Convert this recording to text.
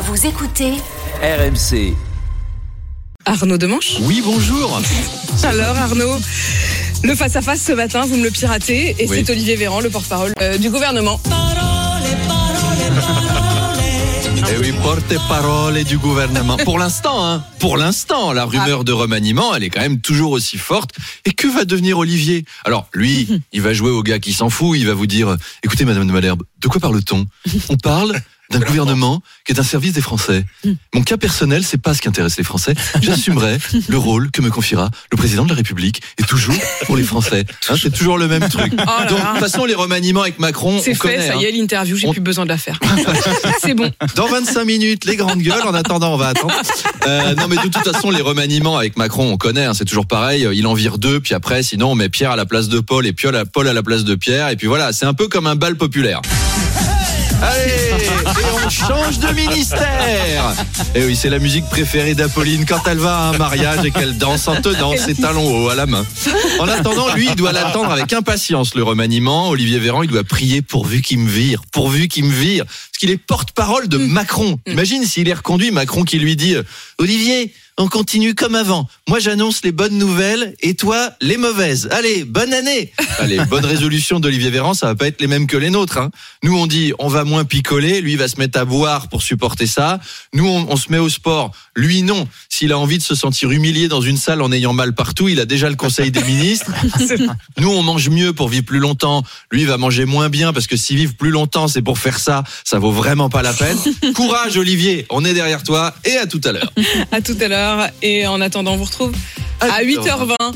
Vous écoutez RMC. Arnaud Demanche. Oui, bonjour. Alors Arnaud, le face-à-face ce matin, vous me le piratez, et Oui. c'est Olivier Véran, le porte-parole euh, du gouvernement. Eh oui, porte-parole du gouvernement. Pour l'instant, hein, pour l'instant, la rumeur de remaniement, elle est quand même toujours aussi forte. Et que va devenir Olivier? Alors, lui, il va jouer au gars qui s'en fout, il va vous dire, écoutez, Madame de Malherbe, de quoi parle-t-on? On parle d'un gouvernement qui est un service des Français. Mon cas personnel, c'est pas ce qui intéresse les Français. J'assumerai le rôle que me confiera le président de la République et toujours pour les Français. Hein, c'est toujours le même truc. là Donc, de toute façon, les remaniements avec Macron, C'est fait, connaît. ça hein. y est, l'interview, j'ai On- plus besoin de la faire. c'est bon. Dans 25 minutes, les grandes gueules. En attendant, on va attendre. Euh, non, mais de toute façon, les remaniements avec Macron, on connaît. hein, c'est toujours pareil. Il en vire deux, puis après, sinon, on met Pierre à la place de Paul et Paul à la place de Pierre. Et puis voilà, c'est un peu comme un bal populaire. Allez, et on change de ministère. Et oui, c'est la musique préférée d'Apolline quand elle va à un mariage et qu'elle danse en tenant ses talons hauts à la main. En attendant, lui, il doit l'attendre avec impatience, le remaniement. Olivier Véran, il doit prier pourvu qu'il me vire, pourvu qu'il me vire. Parce qu'il est porte-parole de Macron. Imagine s'il est reconduit, Macron qui lui dit, euh, Olivier, on continue comme avant. Moi, j'annonce les bonnes nouvelles et toi, les mauvaises. Allez, bonne année. Allez, bonne résolution d'Olivier Véran, ça va pas être les mêmes que les nôtres. Hein. Nous, on dit, on va moins picoler. Lui, il va se mettre à boire pour supporter ça. Nous, on, on se met au sport. Lui, non. S'il a envie de se sentir humilié dans une salle en ayant mal partout, il a déjà le conseil des ministres. Nous, on mange mieux pour vivre plus longtemps. Lui, il va manger moins bien parce que s'il vivre plus longtemps, c'est pour faire ça. Ça vaut vraiment pas la peine. Courage, Olivier. On est derrière toi et à tout à l'heure. À tout à l'heure. Et en attendant, on vous retrouve à 8h20.